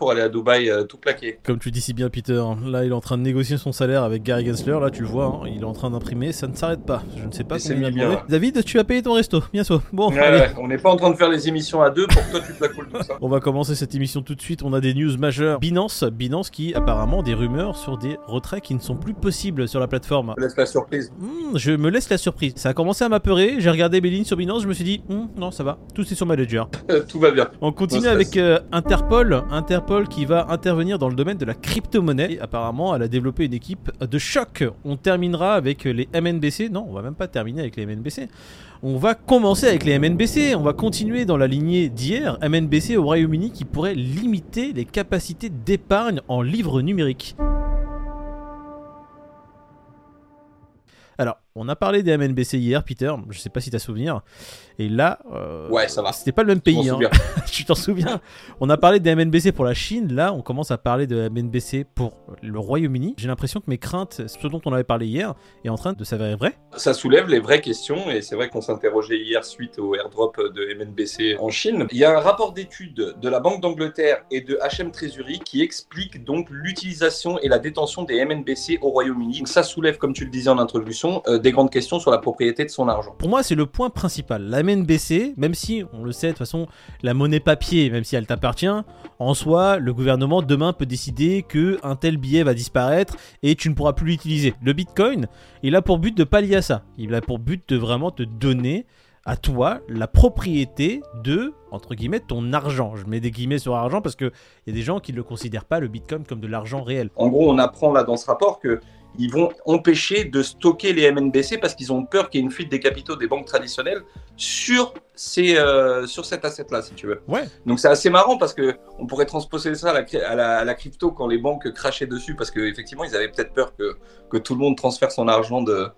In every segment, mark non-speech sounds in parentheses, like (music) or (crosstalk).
pour aller à Dubaï euh, tout claqué. Comme tu dis si bien, Peter, là il est en train de négocier son salaire avec Gary Gensler. Là, tu le vois, hein, il est en train d'imprimer. Ça ne s'arrête pas. Je ne sais pas combien il bien, ouais. David, tu as payé ton resto. Bon, Ouais, allez. ouais, on n'est pas en train de faire les émissions à deux pour que toi tu te la coules tout ça. (laughs) On va commencer cette émission tout de suite. On a des news majeures. Binance, Binance qui apparemment des rumeurs sur des retraits qui ne sont plus possibles sur la plateforme. Je laisse la surprise. Hmm, je me laisse la surprise. Ça a commencé à m'apeurer. J'ai regardé mes lignes sur Binance. Je me suis dit, Hmm, non, ça va. Tout est sur ma ledger. Euh, (laughs) tout va bien. On continue avec euh, Interpol. Interpol qui va intervenir dans le domaine de la crypto-monnaie. Apparemment, elle a développé une équipe de choc. On terminera avec les MNBC. Non, on va même pas terminer avec les MNBC. On va commencer avec les MNBC. On va continuer dans la lignée d'hier. MNBC au Royaume-Uni qui pourrait limiter les capacités d'épargne en livres numériques. Alors, on a parlé des MNBC hier, Peter. Je sais pas si tu as souvenir. Et là, euh, Ouais, ça va. C'était pas le même pays. hein. (laughs) tu t'en souviens? On a parlé des MNBC pour la Chine, là on commence à parler de MNBC pour le Royaume-Uni. J'ai l'impression que mes craintes, ce dont on avait parlé hier, est en train de s'avérer vrai. Ça soulève les vraies questions et c'est vrai qu'on s'interrogeait hier suite au airdrop de MNBC en Chine. Il y a un rapport d'études de la Banque d'Angleterre et de HM Treasury qui explique donc l'utilisation et la détention des MNBC au Royaume-Uni. Ça soulève, comme tu le disais en introduction, euh, des grandes questions sur la propriété de son argent. Pour moi, c'est le point principal. La MNBC, même si on le sait de toute façon, la monnaie papier, même si elle t'appartient, en soi, le gouvernement demain peut décider que un tel billet va disparaître et tu ne pourras plus l'utiliser. Le Bitcoin, il a pour but de pallier à ça. Il a pour but de vraiment te donner à toi la propriété de entre guillemets ton argent. Je mets des guillemets sur argent parce que il y a des gens qui ne le considèrent pas le Bitcoin comme de l'argent réel. En gros, on apprend là dans ce rapport que ils vont empêcher de stocker les MNBC parce qu'ils ont peur qu'il y ait une fuite des capitaux des banques traditionnelles sur, ces, euh, sur cet asset-là, si tu veux. Ouais. Donc c'est assez marrant parce que on pourrait transposer ça à la, cri- à la- à la crypto quand les banques crachaient dessus parce qu'effectivement, ils avaient peut-être peur que, que tout le monde transfère son argent de,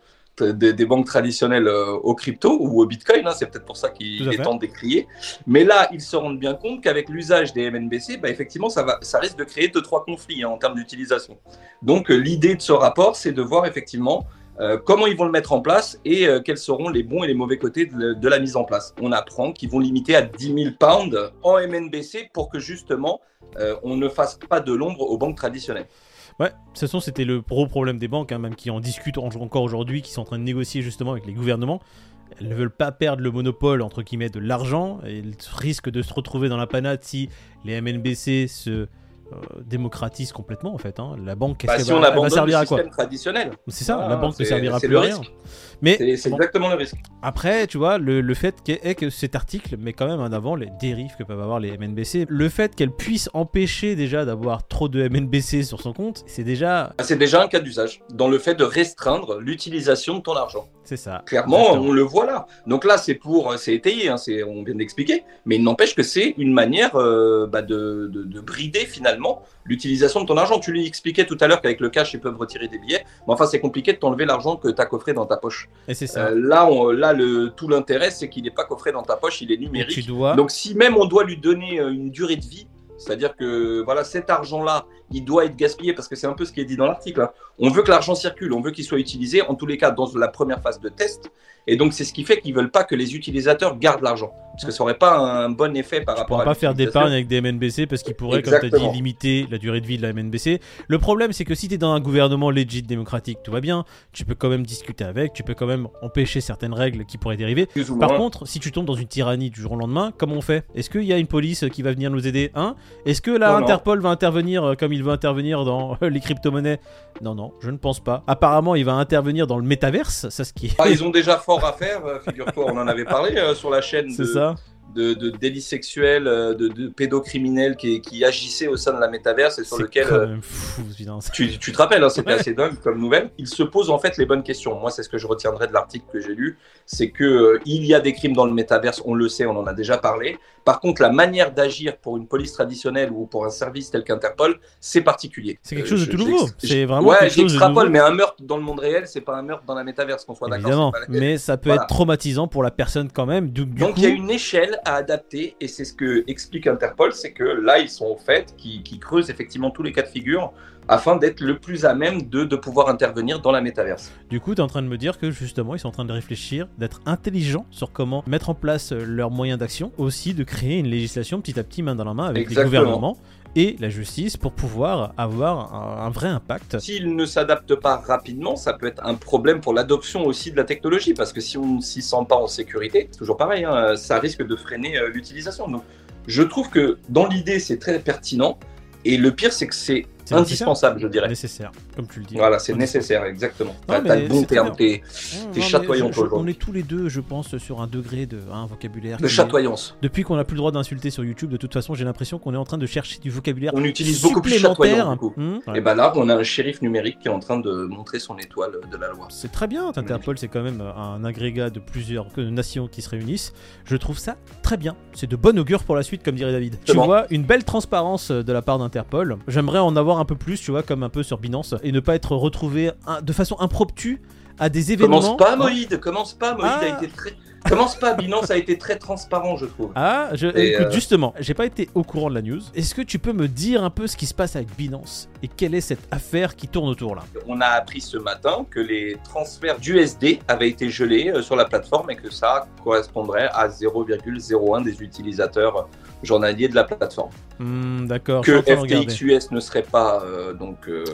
de- des banques traditionnelles euh, au crypto ou au bitcoin. hein. c'est peut-être pour ça qu'il est temps de décrier. Mais là, ils se rendent bien compte qu'avec l'usage des MNBC, bah, effectivement, ça, va, ça risque de créer deux, trois conflits hein, en termes d'utilisation. Donc euh, l'idée de ce rapport, c'est de voir effectivement euh, comment ils vont le mettre en place et euh, quels seront les bons et les mauvais côtés de, de la mise en place. On apprend qu'ils vont limiter à 10 000 pounds en MNBC pour que justement euh, on ne fasse pas de l'ombre aux banques traditionnelles. Ouais, de toute façon, c'était le gros problème des banques, hein, même qui en discutent en- encore aujourd'hui, qui sont en train de négocier justement avec les gouvernements. Elles ne veulent pas perdre le monopole, entre guillemets, de l'argent. et Elles risquent de se retrouver dans la panade si les MNBC se euh, démocratisent complètement, en fait. hein. La banque, Bah, si va, on va servir le à quoi traditionnel, C'est ça, Ah, la banque ne servira plus le à rien. risque. Mais c'est bon, exactement le risque. après, tu vois, le, le fait est que cet article met quand même en avant les dérives que peuvent avoir les MNBC. Le fait qu'elle puisse empêcher déjà d'avoir trop de MNBC sur son compte, c'est déjà... Ah, C'est déjà un cas d'usage dans le fait de restreindre l'utilisation de ton argent. C'est ça. Clairement, Exactement. on le voit là. Donc là, c'est pour, c'est étayé, hein, on vient d'expliquer, mais il n'empêche que c'est une manière euh, bah, de, de- de brider finalement l'utilisation de ton argent. Tu lui expliquais tout à l'heure qu'avec le cash, ils peuvent retirer des billets, mais enfin, c'est compliqué de t'enlever l'argent que tu as coffré dans ta poche. Et c'est ça. Euh, là, on- là le, tout l'intérêt, c'est qu'il n'est pas coffré dans ta poche, il est tu numérique. dois... Donc si même on doit lui donner euh, une durée de vie, c'est-à-dire que voilà cet argent-là, il doit être gaspillé parce que c'est un peu ce qui est dit dans l'article. hein. On veut que l'argent circule, on veut qu'il soit utilisé en tous les cas dans la première phase de test. Et donc c'est ce qui fait qu'ils veulent pas que les utilisateurs gardent l'argent parce que ça aurait pas un bon effet par Tu rapport à pas faire d'épargne avec des MNBC parce qu'ils pourraient, comme tu as dit, limiter la durée de vie de la MNBC. Le problème, c'est que si tu es dans un gouvernement legit démocratique, tout va bien. Tu peux quand même discuter avec, tu peux quand même empêcher certaines règles qui pourraient dériver. Par contre, si tu tombes dans une tyrannie du jour au lendemain, comment on fait? Est-ce qu'il y a une police qui va venir nous aider? Hein? Est-ce que la Non, non. Interpol va intervenir euh, comme il veut intervenir dans euh, les crypto-monnaies? Non, non, je ne pense pas. Apparemment, il va intervenir dans le métaverse, ça ce qui est. Ah, ils ont déjà (laughs) fort à faire, euh, figure-toi, on en avait parlé euh, sur la chaîne c'est de, ça. de, de délits sexuels, euh, de, de pédocriminels qui, qui agissaient au sein de la métaverse et sur lequel euh, fou, putain. Tu, tu te rappelles, hein, c'était Ouais. assez dingue comme nouvelle. Il se pose en fait les bonnes questions. Moi, c'est ce que je retiendrai de l'article que j'ai lu, c'est que euh, il y a des crimes dans le métaverse, on le sait, on en a déjà parlé. Par contre, la manière d'agir pour une police traditionnelle ou pour un service tel qu'Interpol, c'est particulier. C'est quelque Euh, chose de je- tout nouveau. C'est vraiment ouais, quelque chose de j'extrapole, nouveau. mais un meurtre dans le monde réel, c'est pas un meurtre dans la métaverse, qu'on soit d'accord. Évidemment, mais ça peut Voilà. être traumatisant pour la personne quand même. Du, du Donc coup, il y a une échelle à adapter et c'est ce que explique Interpol, c'est que là ils sont au fait, qui, qui creusent effectivement tous les cas de figure afin d'être le plus à même de, de pouvoir intervenir dans la métaverse. du coup, tu es en train de me dire que justement, ils sont en train de réfléchir, d'être intelligents sur comment mettre en place euh, leurs moyens d'action, aussi de créer une législation petit à petit main dans la main avec Exactement. les gouvernements et la justice pour pouvoir avoir un, un vrai impact. S'il ne s'adapte pas rapidement, ça peut être un problème pour l'adoption aussi de la technologie, parce que si on ne s'y sent pas en sécurité, c'est toujours pareil, hein, ça risque de freiner euh, l'utilisation. Donc, je trouve que dans l'idée, c'est très pertinent. Et le pire, c'est que C'est indispensable, je dirais. Nécessaire, comme tu le dis. Voilà, c'est Nécessaire. exactement. T'as le bon c'est terme, t'es chatoyant, aujourd'hui. On est tous les deux, je pense, sur un degré de hein, vocabulaire. de chatoyance. Depuis qu'on n'a plus le droit d'insulter sur YouTube, de toute façon, j'ai l'impression qu'on est en train de chercher du vocabulaire On utilise beaucoup plus chatoyant, ouais. Et ben là, on a un shérif numérique qui est en train de montrer son étoile de la loi. C'est très bien, Interpol, c'est quand même un agrégat de plusieurs nations qui se réunissent. Je trouve ça très bien. C'est de bon augure pour la suite, comme dirait David. Tu vois, une belle transparence de la part d'Interpol. J'aimerais en avoir un peu plus, tu vois, comme un peu sur Binance, et ne pas être retrouvé de façon impromptue à des événements. Commence pas, Moïd, commence pas, Moïd Ah. a été très. Commence pas, Binance a été très transparent, je trouve. Ah, je, Et, écoute, euh, justement, j'ai pas été au courant de la news. Est-ce que tu peux me dire un peu ce qui se passe avec Binance et quelle est cette affaire qui tourne autour là? On a appris ce matin que les transferts d'USD avaient été gelés euh, sur la plateforme et que ça correspondrait à 0,01 des utilisateurs journaliers de la plateforme. Hmm, D'accord, Que. FTX US ne serait pas euh, donc euh,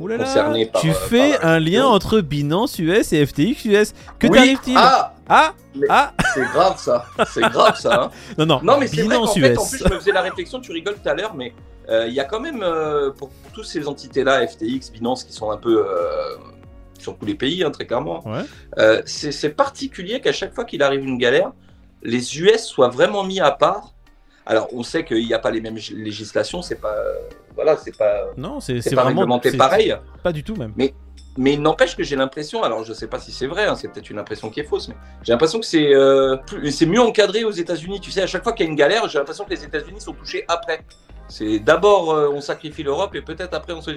Ouh là là, concerné par. tu euh, fais par un lien entre Binance US et FTX US. Que Oui, t'arrive-t-il? Ah, Ah Mais- Ah c'est grave ça. C'est grave ça. hein. (laughs) Non, non, Non, mais c'est vrai qu'en fait, en plus, je me faisais la réflexion, tu rigoles tout à l'heure, mais euh, il y a quand même, euh, pour, pour toutes ces entités-là, FTX, Binance, qui sont un peu euh, sur tous les pays, hein, très clairement, Ouais. c'est particulier qu'à chaque fois qu'il arrive une galère, les US soient vraiment mis à part. Alors, on sait qu'il n'y a pas les mêmes législations, c'est pas, voilà, c'est pas, Non, c'est vraiment réglementé pareil. Pas du tout même. Mais il n'empêche que j'ai l'impression, alors je sais pas si c'est vrai, hein, c'est peut-être une impression qui est fausse, mais j'ai l'impression que c'est euh, c'est mieux encadré aux États-Unis. Tu sais, à chaque fois qu'il y a une galère, j'ai l'impression que les États-Unis sont touchés après. C'est d'abord euh, on sacrifie l'Europe et peut-être après on se.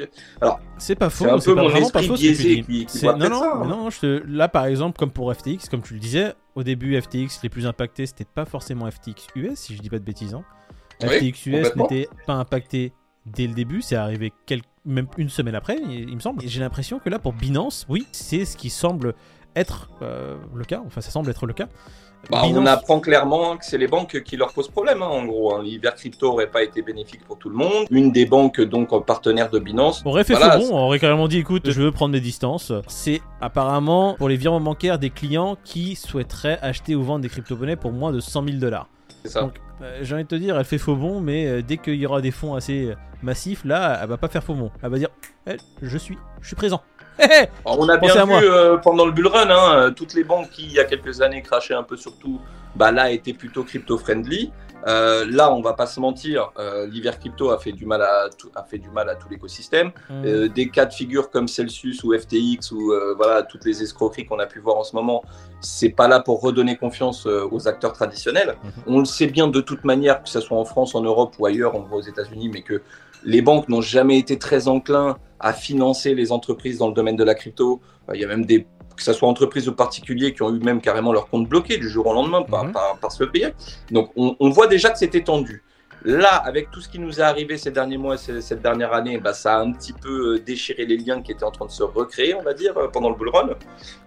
C'est pas faux, C'est un peu mon esprit faux biaisé qui- qui voit non, non, ça, hein. mais non, je te- là par exemple, comme pour FTX, comme tu le disais, au début FTX, les plus impactés, c'était pas forcément FTX US, si je dis pas de bêtises. hein. Oui, FTX US n'était pas impacté dès le début, c'est arrivé quelques- même une semaine après, il, il me semble. J'ai l'impression que là, pour Binance, oui, c'est ce qui semble être euh, le cas, enfin ça semble être le cas. Bah, On apprend clairement que c'est les banques qui leur posent problème, hein, en gros. hein. L'hiver crypto n'aurait pas été bénéfique pour tout le monde. Une des banques, donc partenaire de Binance, On aurait fait Voilà, bon, on aurait carrément dit écoute, je veux prendre mes distances. C'est apparemment pour les virements bancaires des clients qui souhaiteraient acheter ou vendre des crypto-monnaies pour moins de 100 000 dollars. C'est ça. Donc, euh, j'ai envie de te dire, elle fait faux bon, mais euh, dès qu'il y aura des fonds assez euh, massifs, là, elle va pas faire faux bon. Elle va dire, elle, je suis, je suis présent. Hé (laughs) Alors, on a Pensez bien vu euh, pendant le bull run, hein, toutes les banques qui, il y a quelques années, crachaient un peu sur tout, bah, là, étaient plutôt crypto-friendly. Euh, là, on va pas se mentir, euh, l'hiver crypto a fait du mal à tout, a fait du mal à tout l'écosystème. Euh, des cas de figure comme Celsius ou FTX ou voilà toutes les escroqueries qu'on a pu voir en ce moment, c'est pas là pour redonner confiance aux acteurs traditionnels. Mhm. On le sait bien de toute manière, que ce soit en France, en Europe ou ailleurs, on le voit aux États-Unis, mais que les banques n'ont jamais été très enclins à financer les entreprises dans le domaine de la crypto. Il y a même des que ce soit entreprises ou particuliers qui ont eu même carrément leur compte bloqué du jour au lendemain par, Mhm. par, par ce pays. Donc on, on voit déjà que c'était tendu. Là, avec tout ce qui nous est arrivé ces derniers mois, cette dernière année, bah, ça a un petit peu euh, déchiré les liens qui étaient en train de se recréer, on va dire, euh, pendant le bull run.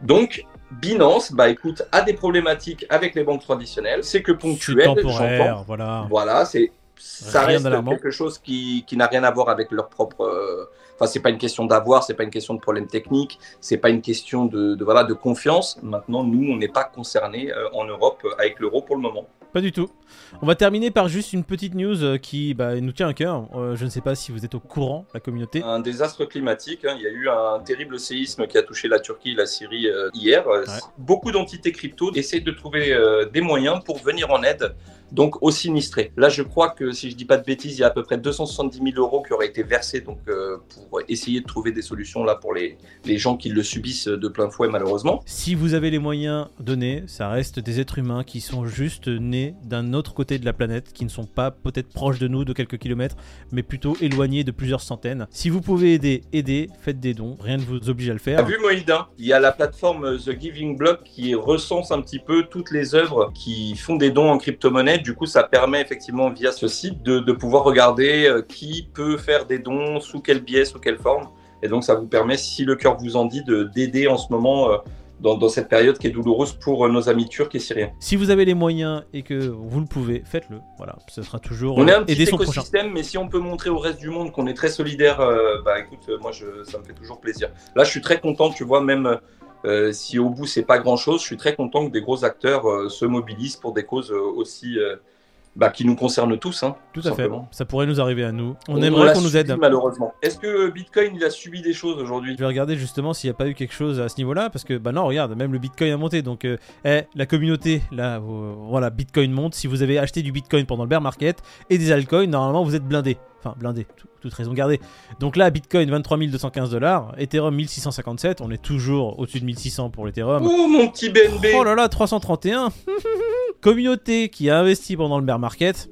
Donc, Binance, bah, écoute, a des problématiques avec les banques traditionnelles. C'est que ponctuel, temporaire, voilà. Voilà, c'est ça Rien reste quelque chose qui, qui n'a rien à voir avec leur propre. euh, Enfin, c'est pas une question d'avoir, c'est pas une question de problème technique, c'est pas une question de, de, voilà de confiance. Maintenant, nous, on n'est pas concernés euh, en Europe euh, avec l'euro pour le moment. Pas du tout. On va terminer par juste une petite news euh, qui bah, nous tient à cœur. Euh, je ne sais pas si vous êtes au courant, la communauté. Un désastre climatique. hein. Il y a eu un terrible séisme qui a touché la Turquie et la Syrie euh, hier. Beaucoup d'entités crypto essaient de trouver euh, des moyens pour venir en aide donc aux sinistrés. Là, je crois que si je dis pas de bêtises, il y a à peu près 270 000 euros qui auraient été versés donc euh, pour essayer de trouver des solutions là pour les, les gens qui le subissent de plein fouet malheureusement. Si vous avez les moyens donnés, ça reste des êtres humains qui sont juste nés d'un autre côté de la planète, qui ne sont pas peut-être proches de nous de quelques kilomètres, mais plutôt éloignés de plusieurs centaines. Si vous pouvez aider, aidez, faites des dons, rien ne vous oblige à le faire. vu Moïd hein Il y a la plateforme The Giving Block qui recense un petit peu toutes les œuvres qui font des dons en crypto-monnaie. Du coup, ça permet effectivement via ce site de, pouvoir regarder euh, qui peut faire des dons, sous quel biais, sous quelle forme. Et donc, ça vous permet, si le cœur vous en dit, de d'aider en ce moment euh, dans, dans cette période qui est douloureuse pour euh, nos amis turcs et syriens. Si vous avez les moyens et que vous le pouvez, faites-le. Voilà, ce sera toujours On est un euh, petit écosystème, mais si on peut montrer au reste du monde qu'on est très solidaire, euh, bah écoute, moi je, ça me fait toujours plaisir. Là, je suis très content, tu vois, même euh, si au bout c'est pas grand-chose, je suis très content que des gros acteurs euh, se mobilisent pour des causes euh, aussi bah, qui nous concernent tous. Hein, Tout à fait. Ça pourrait nous arriver à nous. On, On aimerait qu'on nous subi, aide. Malheureusement. Est-ce que Bitcoin il a subi des choses aujourd'hui Je vais regarder justement s'il n'y a pas eu quelque chose à ce niveau-là, parce que bah non, regarde, même le Bitcoin a monté. Donc, euh, eh, la communauté, là, vous- voilà, Bitcoin monte. Si vous avez acheté du Bitcoin pendant le bear market et des altcoins, normalement vous êtes blindé. Enfin, blindé, tout- toute raison gardée. Donc là, Bitcoin 23 215 dollars, Ethereum 1657. On est toujours au-dessus de 1600 pour l'Ethereum. Oh mon petit BNB Oh là là, 331 (laughs) Communauté qui a investi pendant le bear market.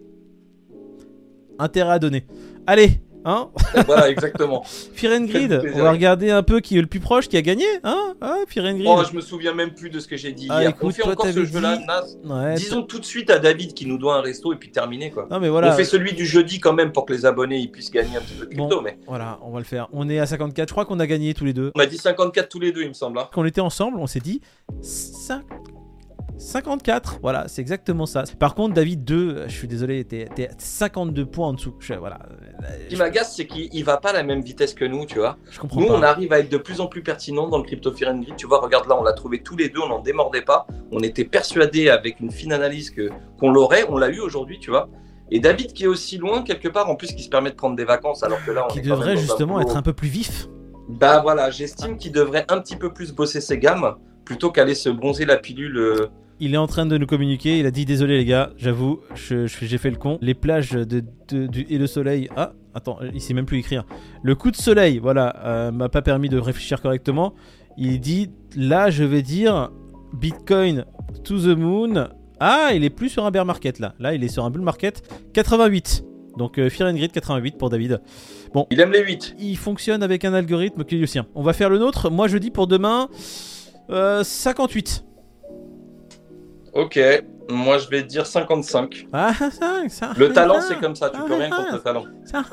Intérêt à donner. Allez, hein (laughs) Voilà, exactement. (laughs) And Grid, on va regarder un peu qui est le plus proche, qui a gagné, hein hein and Grid. Oh, je me souviens même plus de ce que j'ai dit Ah, hier. écoute, on fait toi, encore ce jeu-là, dit- naze. Ouais, Disons tout de suite à David qui nous doit un resto et puis terminé quoi. Non mais voilà, On fait celui du jeudi quand même pour que les abonnés ils puissent gagner un petit peu de crypto, Bon. mais voilà, on va le faire. On est à 54, je crois qu'on a gagné tous les deux. on a dit 54 tous les deux, il me semble. hein. Quand on était ensemble, on s'est dit cin- 54, voilà, c'est exactement ça. Par contre, David 2, je suis désolé, t'es t'es 52 points en dessous. Je, voilà, Ce qui m'agace, c'est qu'il il va pas à la même vitesse que nous, tu vois. je comprends Nous, pas. on arrive à être de plus en plus pertinent dans le Crypto Fear and Greed. Tu vois, regarde là, on l'a trouvé tous les deux, on n'en démordait pas. On était persuadés avec une fine analyse que qu'on l'aurait, on l'a eu aujourd'hui, tu vois. Et David qui est aussi loin quelque part, en plus qui se permet de prendre des vacances, alors que là, on Qui est devrait un justement être un peu plus vif. Bah voilà, j'estime qu'il devrait un petit peu plus bosser ses gammes plutôt qu'aller se bronzer la pilule. Euh, Il est en train de nous communiquer. Il a dit désolé les gars, j'avoue, j'ai fait le con. Les plages de, de- du, et le soleil. Ah, attends, il sait même plus écrire. Le coup de soleil, voilà, euh, m'a pas permis de réfléchir correctement. Il dit là, je vais dire Bitcoin to the moon. Ah, il est plus sur un bear market là. Là, il est sur un bull market 88. Donc euh, Fear and Grid 88 pour David. Il aime les 8. Il fonctionne avec un algorithme qui est le sien. On va faire le nôtre. Moi, je dis pour demain euh, 58. Ok, moi je vais dire 55. Ah, ça, ça, Le talent, c'est comme ça, tu peux rien contre le talent. Ça,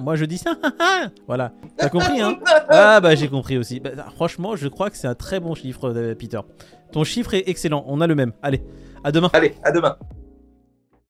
Moi je dis ça. (laughs) voilà. T'as compris, hein? (laughs) Ah bah j'ai compris aussi. Bah, franchement, je crois que c'est un très bon chiffre, euh, Peter. Ton chiffre est excellent. On a le même. Allez, à demain. Allez, à demain.